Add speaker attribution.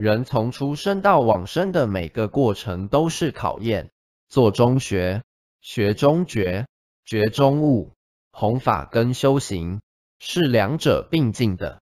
Speaker 1: 人从出生到往生的每个过程都是考验做中学学中觉觉中悟弘法跟修行是两者并进的。